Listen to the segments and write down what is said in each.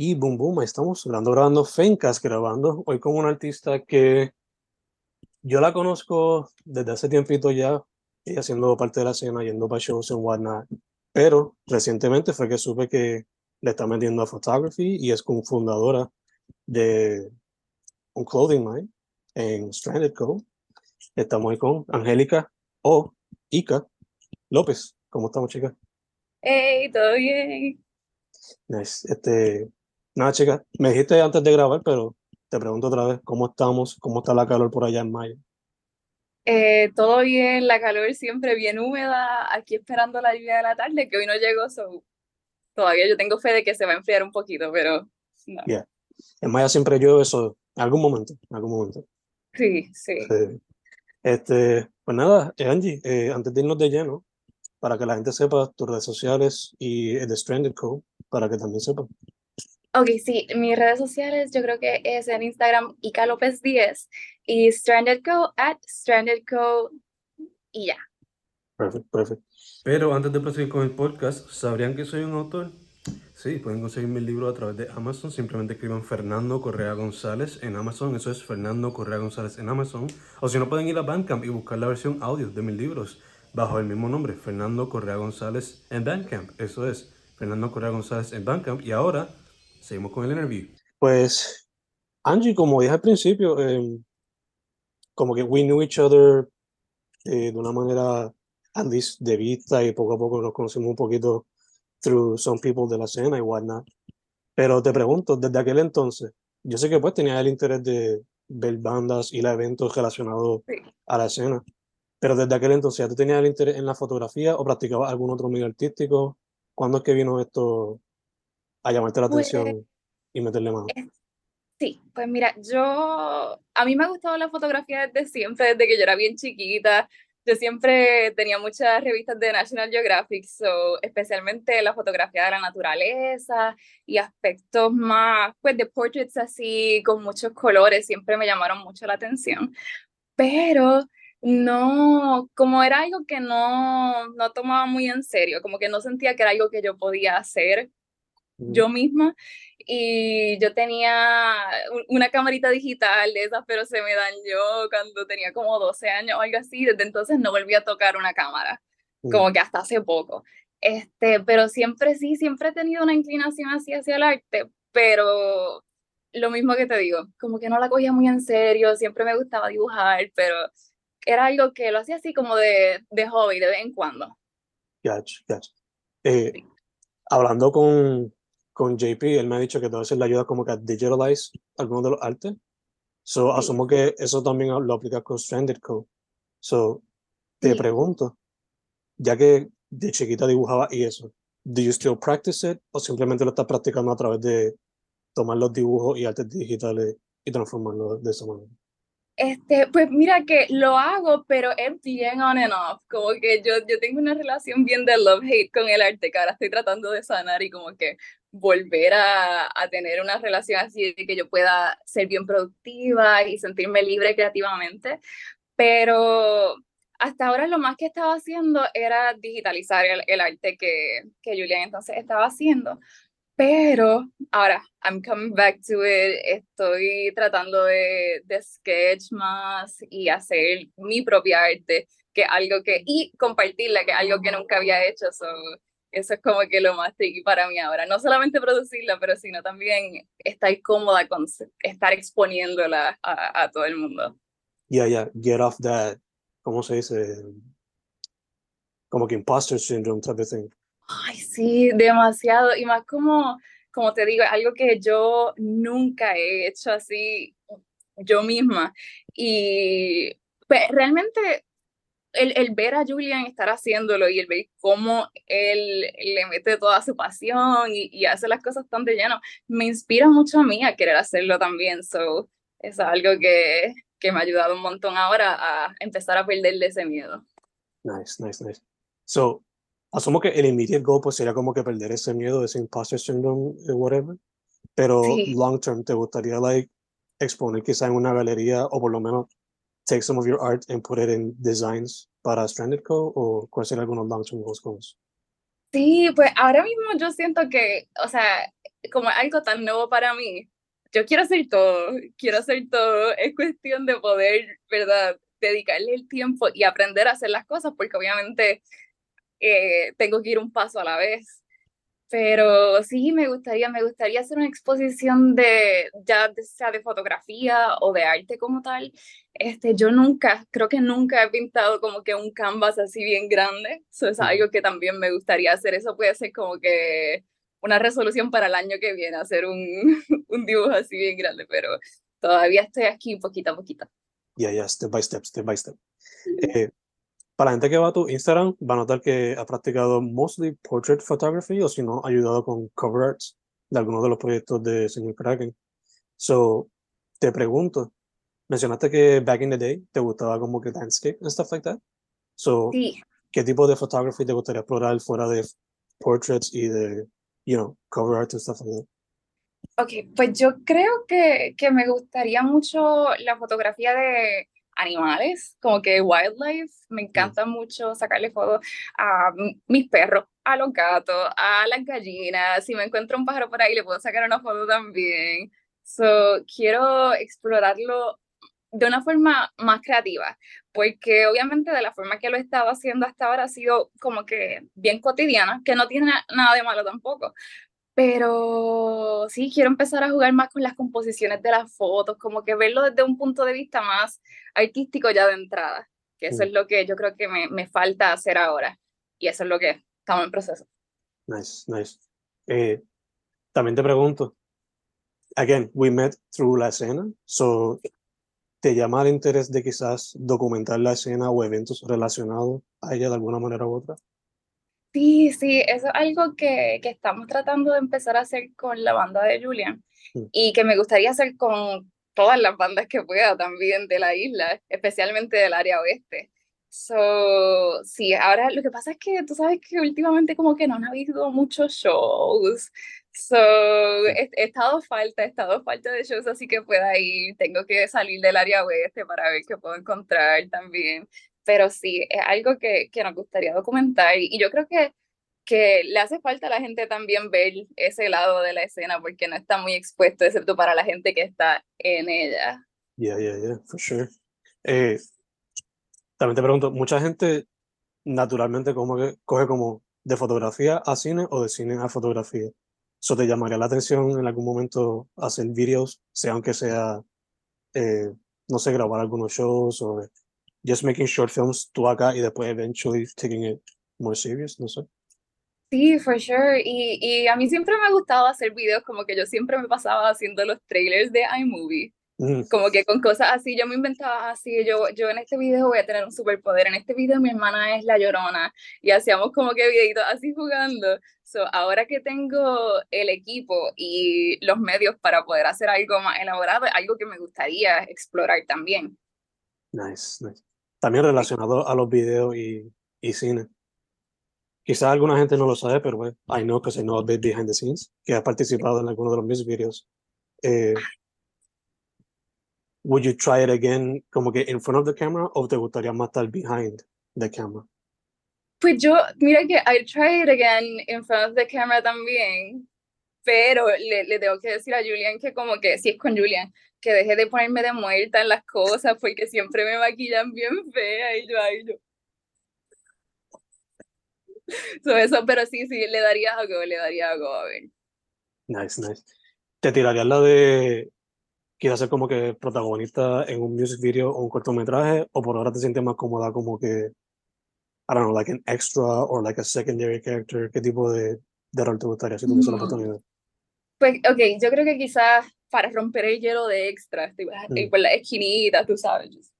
Y boom, boom, ahí estamos grabando, grabando Fencas, grabando hoy con una artista que yo la conozco desde hace tiempito ya, ella siendo parte de la escena, yendo para shows en whatnot, pero recientemente fue que supe que le está metiendo a photography y es fundadora de un clothing line en Stranded Co. Estamos ahí con Angélica o Ica López. ¿Cómo estamos, chicas? Hey, todo bien. Nice. Este, nada, chicas, me dijiste antes de grabar, pero te pregunto otra vez, ¿cómo estamos? ¿Cómo está la calor por allá en mayo? Eh, todo bien, la calor siempre bien húmeda, aquí esperando la lluvia de la tarde, que hoy no llegó, so, todavía yo tengo fe de que se va a enfriar un poquito, pero no. En mayo siempre llueve eso, en algún momento, en algún momento. Sí, sí. Este, pues nada, Angie, eh, antes de irnos de lleno, para que la gente sepa tus redes sociales y el de Stranded Co, para que también sepa. Ok, sí, mis redes sociales yo creo que es en Instagram Ica López 10 y Stranded Co at Stranded Co y ya. Perfecto, perfecto. Pero antes de proseguir con el podcast, ¿sabrían que soy un autor? Sí, pueden conseguir mi libro a través de Amazon. Simplemente escriban Fernando Correa González en Amazon. Eso es Fernando Correa González en Amazon. O si no, pueden ir a Bandcamp y buscar la versión audio de mis libros bajo el mismo nombre, Fernando Correa González en Bandcamp. Eso es, Fernando Correa González en Bandcamp. Y ahora, seguimos con el interview. Pues, Angie, como dije al principio, em, como que we knew each other eh, de una manera, at least, de vista y poco a poco nos conocimos un poquito through some people de la escena y whatnot. Pero te pregunto, desde aquel entonces, yo sé que pues tenía el interés de ver bandas y eventos relacionados a la escena, pero desde aquel entonces, ¿ya tú tenías el interés en la fotografía o practicabas algún otro medio artístico? ¿Cuándo es que vino esto a llamarte la Pues, atención y meterle mano? eh, sí, pues mira, yo, a mí me ha gustado la fotografía desde siempre, desde que yo era bien chiquita. Yo siempre tenía muchas revistas de National Geographic, so, especialmente la fotografía de la naturaleza y aspectos más, pues, de portraits así, con muchos colores, siempre me llamaron mucho la atención. Pero no, como era algo que no, no tomaba muy en serio, como que no sentía que era algo que yo podía hacer yo misma. Y yo tenía una camarita digital de esas, pero se me dañó cuando tenía como 12 años o algo así. Desde entonces no volví a tocar una cámara, como que hasta hace poco. Este, pero siempre sí, siempre he tenido una inclinación así hacia el arte, pero lo mismo que te digo, como que no la cogía muy en serio, siempre me gustaba dibujar, pero era algo que lo hacía así como de, de hobby, de vez en cuando. Gotcha, gotcha. Eh, hablando con, con JP, él me ha dicho que a veces le ayuda como que a digitalize algunos de los artes. So, Sí. asumo que eso también lo aplicas con Stranded Co. So, te Sí. pregunto, ya que de chiquita dibujaba y eso, ¿do you still practice it o simplemente lo estás practicando a través de tomar los dibujos y artes digitales y transformarlos de esa manera? Este, pues mira que lo hago, pero es bien on and off, como que yo, yo tengo una relación bien de love-hate con el arte, que ahora estoy tratando de sanar y como que volver a, a tener una relación así de que yo pueda ser bien productiva y sentirme libre creativamente, pero hasta ahora lo más que estaba haciendo era digitalizar el, el arte que, que Julian entonces estaba haciendo. Pero ahora, I'm coming back to it, estoy tratando de, de sketch más y hacer mi propia arte, que algo que, y compartirla, que es algo que nunca había hecho, so, eso es como que lo más tricky para mí ahora, no solamente producirla, pero sino también estar cómoda con estar exponiéndola a, a todo el mundo. Ya, ya, get off that, ¿cómo se dice? Como que imposter syndrome type of thing. Ay, sí, demasiado. Y más como, como te digo, algo que yo nunca he hecho así yo misma. Y pues, realmente el, el ver a Julian estar haciéndolo y el ver cómo él le mete toda su pasión y, y hace las cosas tan de lleno, me inspira mucho a mí a querer hacerlo también. So, es algo que, que me ha ayudado un montón ahora a empezar a perderle ese miedo. Nice, nice, nice. So, asumo que el immediate goal pues sería como que perder ese miedo, ese imposter syndrome, eh, whatever. Pero Sí. long term, ¿te gustaría like exponer quizá en una galería o por lo menos take some of your art and put it in designs para Stranded Co? ¿O cuáles serían algunos long term goals? Sí, pues ahora mismo yo siento que, o sea, como algo tan nuevo para mí, yo quiero hacer todo, quiero hacer todo, es cuestión de poder, ¿verdad? Dedicarle el tiempo y aprender a hacer las cosas, porque obviamente eh, tengo que ir un paso a la vez. Pero sí, me gustaría, me gustaría hacer una exposición de, ya sea de fotografía o de arte como tal. Este, yo nunca, creo que nunca he pintado como que un canvas así bien grande. Eso es algo que también me gustaría hacer. Eso puede ser como que una resolución para el año que viene, hacer un, un dibujo así bien grande, pero todavía estoy aquí poquito a poquito. Ya, ya, step by step, step by step. Eh, para la gente que va a tu Instagram, va a notar que ha practicado mostly portrait photography o si no, ha ayudado con cover arts de algunos de los proyectos de señor Kraken. So, te pregunto, mencionaste que back in the day te gustaba como que landscape and stuff like that. So, sí. ¿qué tipo de photography te gustaría explorar fuera de portraits y de you know, cover art and stuff like that? Ok, pues yo creo que, que me gustaría mucho la fotografía de animales, como que wildlife, me encanta mucho sacarle fotos a mis perros, a los gatos, a las gallinas, si me encuentro un pájaro por ahí le puedo sacar una foto también. So, quiero explorarlo de una forma más creativa, porque obviamente de la forma que lo he estado haciendo hasta ahora ha sido como que bien cotidiana, que no tiene nada de malo tampoco. Pero sí, quiero empezar a jugar más con las composiciones de las fotos, como que verlo desde un punto de vista más artístico ya de entrada, que eso es lo que yo creo que me, me falta hacer ahora. Y eso es lo que estamos en proceso. Nice, nice. Eh, también te pregunto, again, we met through la escena, so ¿Te llama el interés de quizás documentar la escena o eventos relacionados a ella de alguna manera u otra? Sí, sí, eso es algo que, que estamos tratando de empezar a hacer con la banda de Julian mm. y que me gustaría hacer con todas las bandas que pueda también de la isla, especialmente del área oeste. So, sí, ahora lo que pasa es que tú sabes que últimamente como que no han habido muchos shows, So, he, estado falta, he estado falta de shows, así que pueda ir. Tengo que salir del área oeste para ver qué puedo encontrar también. Pero sí, es algo que, que nos gustaría documentar y yo creo que, que le hace falta a la gente también ver ese lado de la escena porque no está muy expuesto, excepto para la gente que está en ella. Yeah, yeah, yeah, for sure. Eh, también te pregunto, mucha gente naturalmente como que coge como de fotografía a cine o de cine a fotografía. ¿Eso te llamaría la atención en algún momento hacer videos, sea aunque sea, eh, no sé, grabar algunos shows o just making short films tú acá y después eventually taking it more serious, no sé? Sí, for sure. Y, y a mí siempre me ha gustado hacer videos, como que yo siempre me pasaba haciendo los trailers de iMovie. Como que con cosas así, yo me inventaba así, yo, yo en este video voy a tener un superpoder, en este video mi hermana es la llorona, y hacíamos como que videitos así jugando. So, ahora que tengo el equipo y los medios para poder hacer algo más elaborado, algo que me gustaría explorar también. Nice, nice. También relacionado a los videos y, y cine. Quizás alguna gente no lo sabe, pero bueno, I know because I know a bit behind the scenes, que ha participado en alguno de los mis videos. Eh, would you try it again como que in front of the camera o te gustaría más estar behind the camera? Pues yo, mira que I try it again in front of the camera también, pero le, le tengo que decir a Julian que como que si es con Julian, que deje de ponerme de muerta en las cosas porque siempre me maquillan bien fea y yo, ay, yo. So eso, pero sí, sí, le daría algo, le daría algo, a ver. Nice, nice. ¿Te tirarías la de quieres ser como que protagonista en un music video o un cortometraje o por ahora te sientes más cómoda como que I don't know, like an extra or like a secondary character, ¿qué tipo de, de rol te gustaría si tuviese la mm. oportunidad? Pues, ok, yo creo que quizás para romper el hielo de extra, mm. por la esquinita, tú sabes.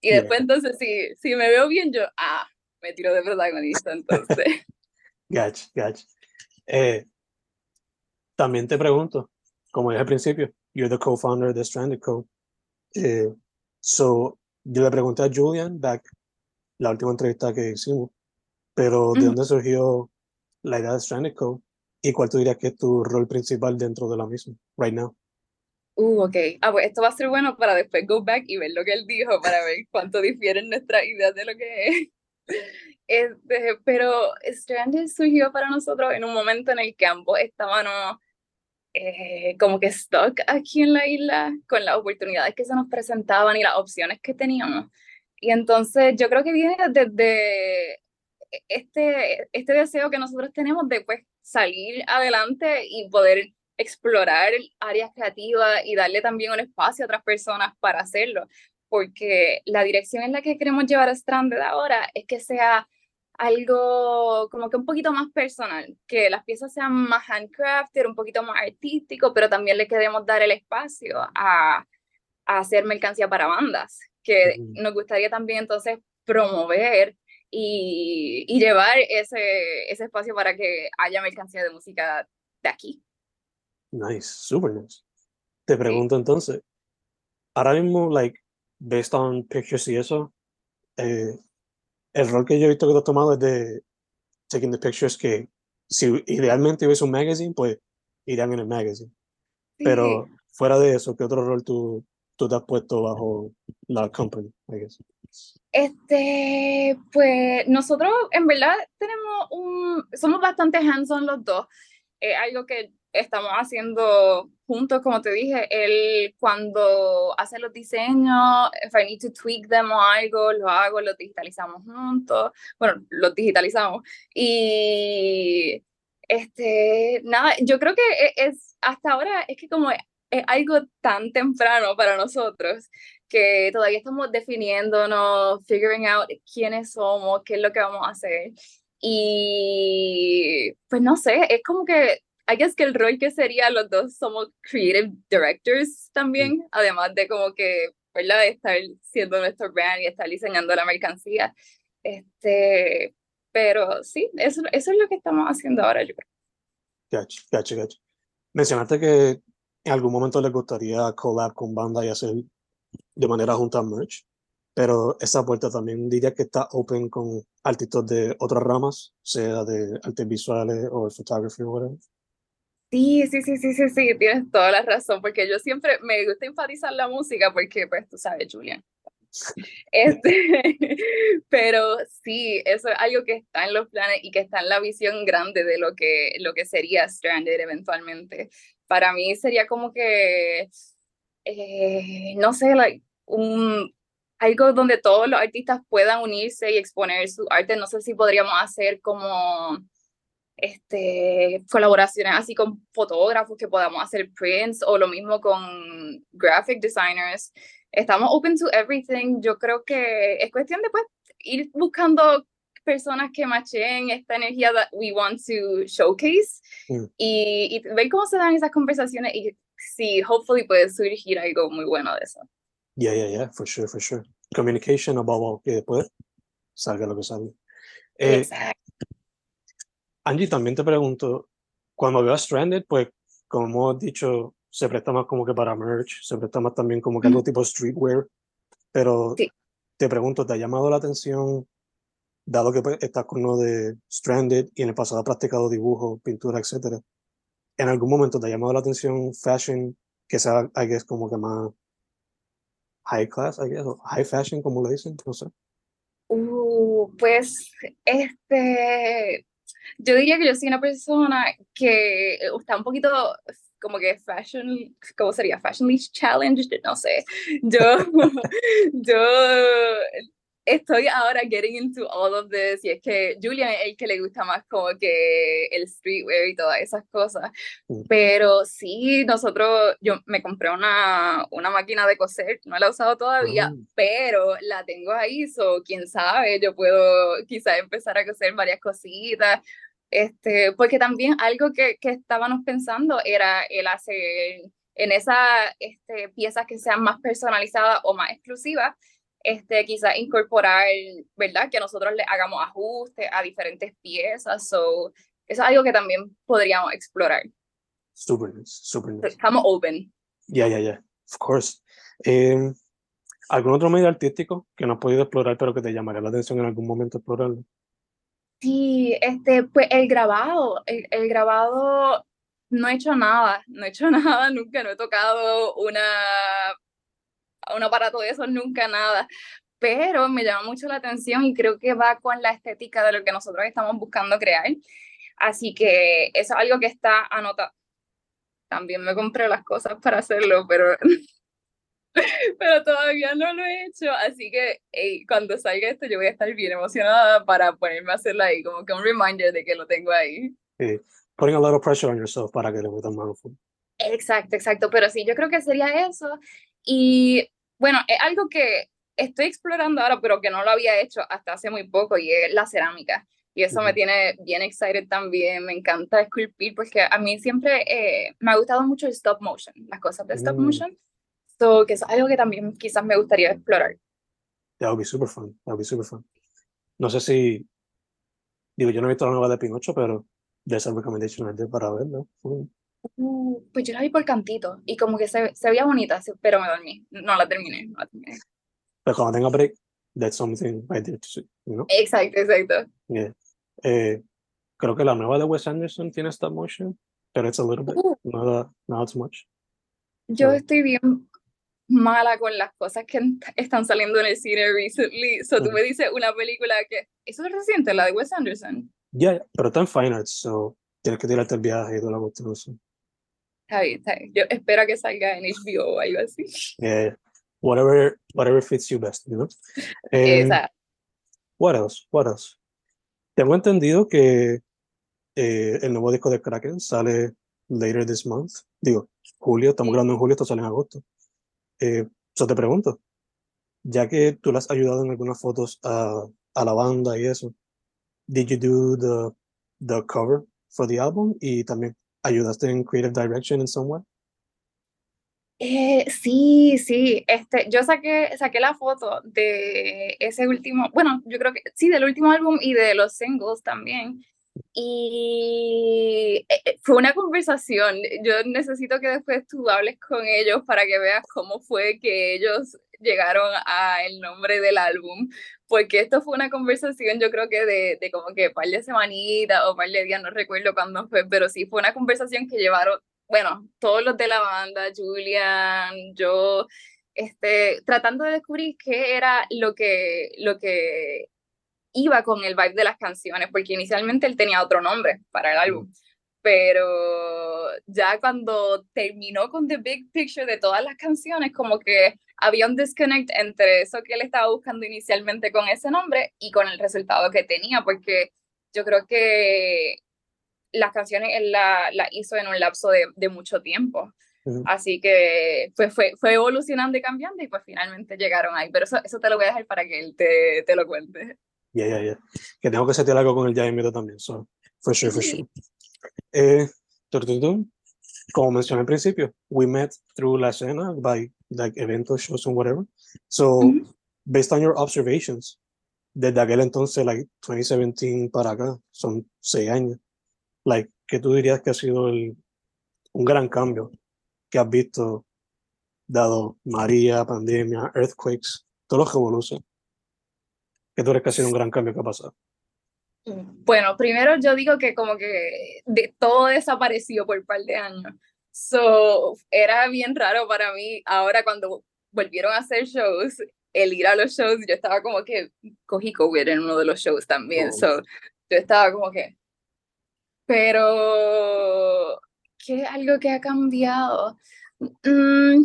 Y después entonces, si, si me veo bien, yo, ah, me tiro de protagonista, entonces. gotcha, gotcha. Eh, también te pregunto, como dije al principio, you're the co-founder de Stranded Co. Eh, so, yo le pregunté a Julian back la última entrevista que hicimos, pero ¿de dónde surgió la idea de Stranded Co? ¿Y cuál tú dirías que es tu rol principal dentro de la misma, right now? Uh, ok. Ah, pues esto va a ser bueno para después go back y ver lo que él dijo para ver cuánto difieren nuestras ideas de lo que es. Este, pero Stranded surgió para nosotros en un momento en el que ambos estábamos eh, como que stuck aquí en la isla con las oportunidades que se nos presentaban y las opciones que teníamos. Y entonces yo creo que viene desde este, este deseo que nosotros tenemos de pues, salir adelante y poder explorar áreas creativas y darle también un espacio a otras personas para hacerlo, porque la dirección en la que queremos llevar a Stranded ahora es que sea algo como que un poquito más personal, que las piezas sean más handcrafted, un poquito más artístico, pero también le queremos dar el espacio a, a hacer mercancía para bandas, que nos gustaría también entonces promover y, y, llevar ese, ese espacio para que haya mercancía de música de aquí. Nice, super nice. Te pregunto entonces, ahora mismo, like, based on pictures y eso, eh, el rol que yo he visto que tú has tomado es de taking the pictures que si idealmente hubiese un magazine, pues irían en el magazine. Pero fuera de eso, ¿qué otro rol tú, tú te has puesto bajo la company, I guess? Este, pues nosotros en verdad tenemos un, somos bastante hands-on los dos. Es algo que estamos haciendo juntos, como te dije, él cuando hace los diseños, if I need to tweak them o algo, lo hago, lo digitalizamos juntos, bueno, los digitalizamos. Y este, nada, yo creo que e, es, hasta ahora es que como es, algo tan temprano para nosotros que todavía estamos definiéndonos, figuring out quiénes somos, qué es lo que vamos a hacer. Y pues no sé, es como que I guess que el rol que sería los dos somos creative directors también, además de como que, ¿verdad? Estar siendo nuestro brand y estar diseñando la mercancía. Este, pero sí, eso, eso es lo que estamos haciendo ahora, yo creo. Gotcha, gotcha, gotcha. Mencionaste que en algún momento les gustaría collab con banda y hacer de manera junta merch, pero esa puerta también diría que está open con artistas de otras ramas, sea de artes visuales o photography o whatever. Sí, sí, sí, sí, sí, sí, tienes toda la razón, porque yo siempre me gusta enfatizar la música, porque pues tú sabes, Julian. Este, pero sí, eso es algo que está en los planes y que está en la visión grande de lo que, lo que sería Stranded eventualmente. Para mí sería como que, eh, no sé, like, un, algo donde todos los artistas puedan unirse y exponer su arte. No sé si podríamos hacer como este, colaboraciones así con fotógrafos que podamos hacer prints o lo mismo con graphic designers. Estamos open to everything. Yo creo que es cuestión de pues, ir buscando personas que machen esta energía that we want to showcase mm. y, y, ver cómo se dan esas conversaciones y si hopefully puede surgir algo muy bueno de eso. Yeah, yeah, yeah, for sure, for sure. Communication above all, que después salga lo que salga. Eh, Exacto. Angie, también te pregunto, cuando veo a Stranded, pues como hemos dicho, se presta más como que para merch, se presta más también como que algo tipo streetwear, pero te pregunto, ¿te ha llamado la atención, dado que pues, estás con lo de Stranded y en el pasado has practicado dibujo, pintura, etcétera? ¿En algún momento te ha llamado la atención fashion que sea, I guess, como que más high class, I guess, o high fashion, como le dicen? No sé. Uh, pues, este, yo diría que yo soy una persona que está un poquito como que fashion, ¿cómo sería? Fashion challenge, no sé. Yo, yo estoy ahora getting into all of this y es que Julian es el que le gusta más como que el streetwear y todas esas cosas. Mm. Pero sí, nosotros, yo me compré una, una máquina de coser, no la he usado todavía, mm. pero la tengo ahí, so quién sabe, yo puedo quizás empezar a coser varias cositas. Este, porque también algo que, que estábamos pensando era el hacer en esas este, piezas que sean más personalizadas o más exclusivas, este, quizás incorporar, ¿verdad? Que nosotros le hagamos ajustes a diferentes piezas. So, eso es algo que también podríamos explorar. Super super Estamos open. Ya, ya, ya. Of course. Em, ¿Algún otro medio artístico que no has podido explorar, pero que te llamaría la atención en algún momento explorarlo? Sí, este, pues el grabado, el, el grabado no he hecho nada, no he hecho nada, nunca no he tocado una un aparato de eso, nunca nada. Pero me llama mucho la atención y creo que va con la estética de lo que nosotros estamos buscando crear. Así que eso es algo que está anotado. también me compré las cosas para hacerlo, pero, pero todavía no lo he hecho. Así que cuando salga esto, yo voy a estar bien emocionada para ponerme a hacerla ahí, como que un reminder de que lo tengo ahí. Sí. Putting a lot of pressure on yourself para que le metan mano. Exacto, exacto. Pero sí, yo creo que sería eso. Y bueno, es algo que estoy explorando ahora, pero que no lo había hecho hasta hace muy poco, y es la cerámica. Y eso me tiene bien excited también. Me encanta esculpir porque a mí siempre eh, me ha gustado mucho el stop motion, las cosas de stop mm. motion. So, que es algo que también quizás me gustaría explorar. That would be super fun. That would be super fun. No sé si. Digo, yo no he visto la nueva de Pinocho, pero de esa recommendation para verlo. Uh, pues yo la vi por cantito y como que se, se veía bonita, pero me dormí. No la terminé. No la terminé. Pero cuando tenga break, that's something I did you know? Exacto, exacto. Yeah. Eh, creo que la nueva de Wes Anderson tiene stop motion, pero it's a little bit, uh. not, not too much. Yo estoy bien mala con las cosas que están saliendo en el cine recently. So tú me dices una película que. Eso es reciente, la de Wes Anderson. Ya, yeah, pero está en Fine Arts, so tienes que tirarte el viaje y toda la cuestión. Está bien, está bien. Yo espero que salga en HBO o algo así. Yeah, whatever, whatever fits you best, you know? Exacto. What else? What else? Tengo entendido que eh, el nuevo disco de Kraken sale later this month. Digo, julio, estamos grabando en julio, esto sale en agosto. Eh, te pregunto, ya que tú le has ayudado en algunas fotos a, a la banda y eso, did you do the, the cover for the album y también ayudaste en creative direction in some? Eh, sí, sí, este, yo saqué, saqué la foto de ese último, bueno, yo creo que sí, del último álbum y de los singles también. Y eh, eh, fue una conversación. Yo necesito que después tú hables con ellos para que veas cómo fue que ellos llegaron a el nombre del álbum, porque esto fue una conversación, yo creo que de, de como que par de semanitas o par de días, no recuerdo cuándo fue, pero sí fue una conversación que llevaron bueno, todos los de la banda, Julian, yo, este, tratando de descubrir qué era lo que, lo que iba con el vibe de las canciones, porque inicialmente él tenía otro nombre para el álbum, pero ya cuando terminó con The Big Picture de todas las canciones, como que había un disconnect entre eso que él estaba buscando inicialmente con ese nombre y con el resultado que tenía, porque yo creo que las canciones él las la hizo en un lapso de, de mucho tiempo. Así que pues fue, fue evolucionando y cambiando y pues finalmente llegaron ahí. Pero eso, eso te lo voy a dejar para que él te, te lo cuente. Ya, ya, ya. Que tengo que setear algo con el Jaime también. So, for sure, for sure. Eh, como mencioné al principio, we met through la escena by like eventos, shows and whatever. So, based on your observations, desde aquel entonces, like 2017 para acá, son seis años like, ¿qué tú dirías que ha sido el, un gran cambio que has visto dado María, pandemia, earthquakes, todos los revoluciones? ¿Qué tú crees que ha sido un gran cambio que ha pasado? Bueno, primero yo digo que como que de, todo desapareció por un par de años. So, era bien raro para mí ahora cuando volvieron a hacer shows, el ir a los shows, yo estaba como que cogí COVID en uno de los shows también. Oh. So, yo estaba como que, pero ¿qué es algo que ha cambiado? Mm,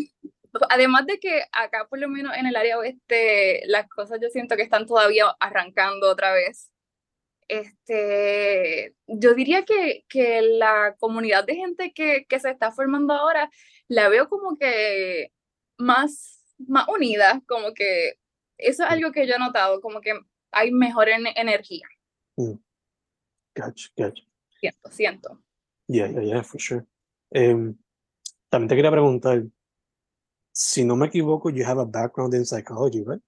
además de que acá, por lo menos en el área oeste, las cosas yo siento que están todavía arrancando otra vez. Este, yo diría que, que la comunidad de gente que, que se está formando ahora la veo como que más, más unida, como que eso es algo que yo he notado, como que hay mejor energía. Mm. Gotcha, gotcha siento, siento. Yeah, yeah, yeah, for sure. Um, también te quería preguntar, si no me equivoco, you have a background in psychology, right?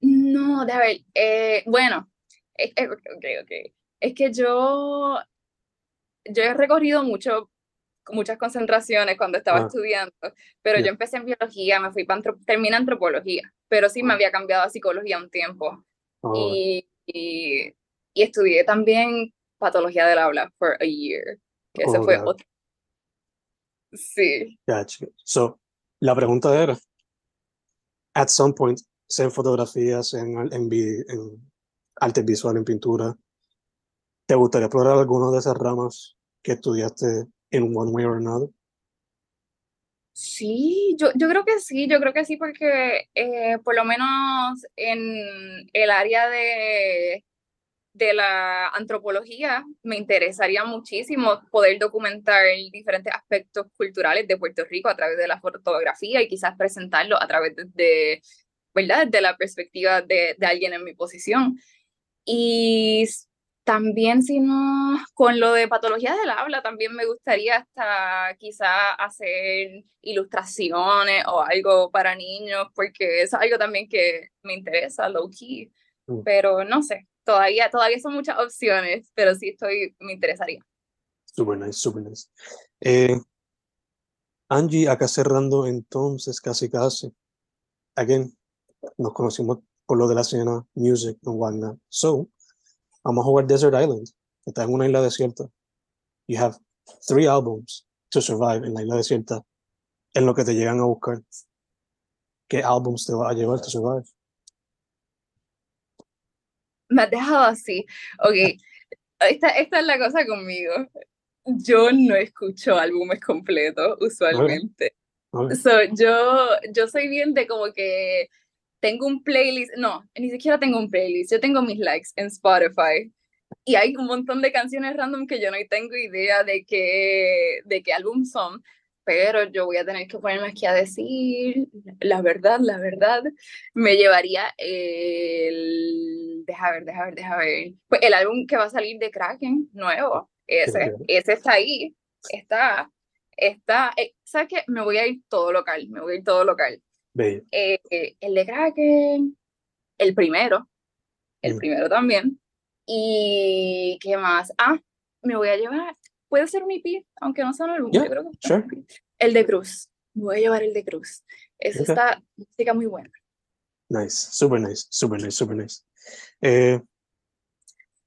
No, de ver, eh, bueno, eh, okay, okay. es que yo, yo he recorrido mucho, muchas concentraciones cuando estaba ah. estudiando, pero yo empecé en biología, me fui para terminé antropología, pero sí me ah. había cambiado a psicología un tiempo. Oh. y, y, y, estudié también patología del habla for a year. Que ese oh, fue otro. Sí. Gotcha. So, la pregunta era, at some point, sea en fotografías, en, en, en arte visual, en pintura, ¿te gustaría explorar alguna de esas ramas que estudiaste in one way or another? Sí, yo, yo creo que sí, yo creo que sí, porque eh, por lo menos en el área de, de la antropología me interesaría muchísimo poder documentar diferentes aspectos culturales de Puerto Rico a través de la fotografía y quizás presentarlo a través de, ¿verdad? De la perspectiva de, alguien en mi posición. Y también, si no, con lo de patologías del habla, también me gustaría hasta quizá hacer ilustraciones o algo para niños, porque eso es algo también que me interesa, low key. Mm. Pero no sé, todavía, todavía son muchas opciones, pero sí estoy, me interesaría. Super nice, super nice. Eh, Angie, acá cerrando entonces, casi casi. Again, nos conocimos por lo de la escena music and whatnot. So, vamos a jugar Desert Island, que está en una isla desierta. You have three albums to survive en la isla desierta, en lo que te llegan a buscar. ¿Qué álbums te va a llevar to survive? Me has dejado así. Ok, esta, esta es la cosa conmigo. Yo no escucho álbumes completos usualmente. So, yo, yo soy bien de como que tengo un playlist, no, ni siquiera tengo un playlist, yo tengo mis likes en Spotify y hay un montón de canciones random que yo no tengo idea de qué, de qué álbum son, pero yo voy a tener que ponerme aquí a decir la verdad, la verdad, me llevaría el, deja ver, deja ver, deja ver, pues el álbum que va a salir de Kraken, nuevo, ese, ese está ahí, está, está, eh, ¿sabes qué? Me voy a ir todo local, me voy a ir todo local. Eh, el de Kraken, el primero, el mm. primero también. ¿Y qué más? Ah, me voy a llevar, puede ser un IP, aunque no sea un álbum, El de Cruz, voy a llevar el de Cruz. Esa está música muy buena. Nice, super nice, super nice, super nice. Eh,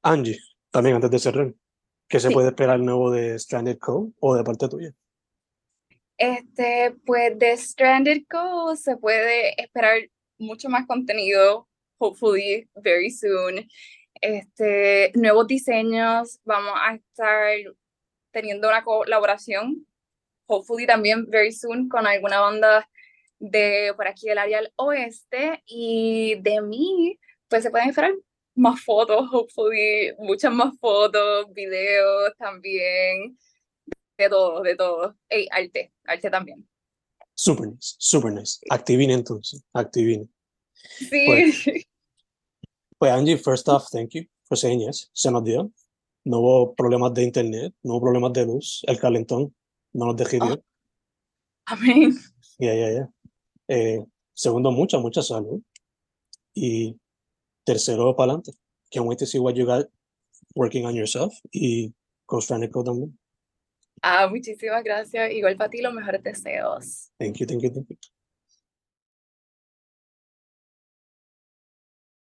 Angie, también antes de cerrar, ¿qué se puede esperar nuevo de Stranded Co o de parte tuya? Este, pues de Stranded Co se puede esperar mucho más contenido, hopefully very soon. Este, nuevos diseños, vamos a estar teniendo una colaboración, hopefully también very soon, con alguna banda de por aquí del área del oeste y de mí, pues se pueden esperar más fotos, hopefully, muchas más fotos, videos también de todo, de todo. Hey, arte, arte también. Super nice, super nice. Activine entonces, activine. Sí. Pues, pues, Angie, first off, thank you for saying yes. Se nos dio. No hubo problemas de internet, no hubo problemas de luz. El calentón no nos dejó oh. Amén. Ya, ya, ya. Eh, segundo, mucha, mucha salud. Y tercero, para adelante. Can't wait to see what you got working on yourself y con Stranico también. Ah, muchísimas gracias. Igual para ti, los mejores deseos. Thank you, thank you, thank you.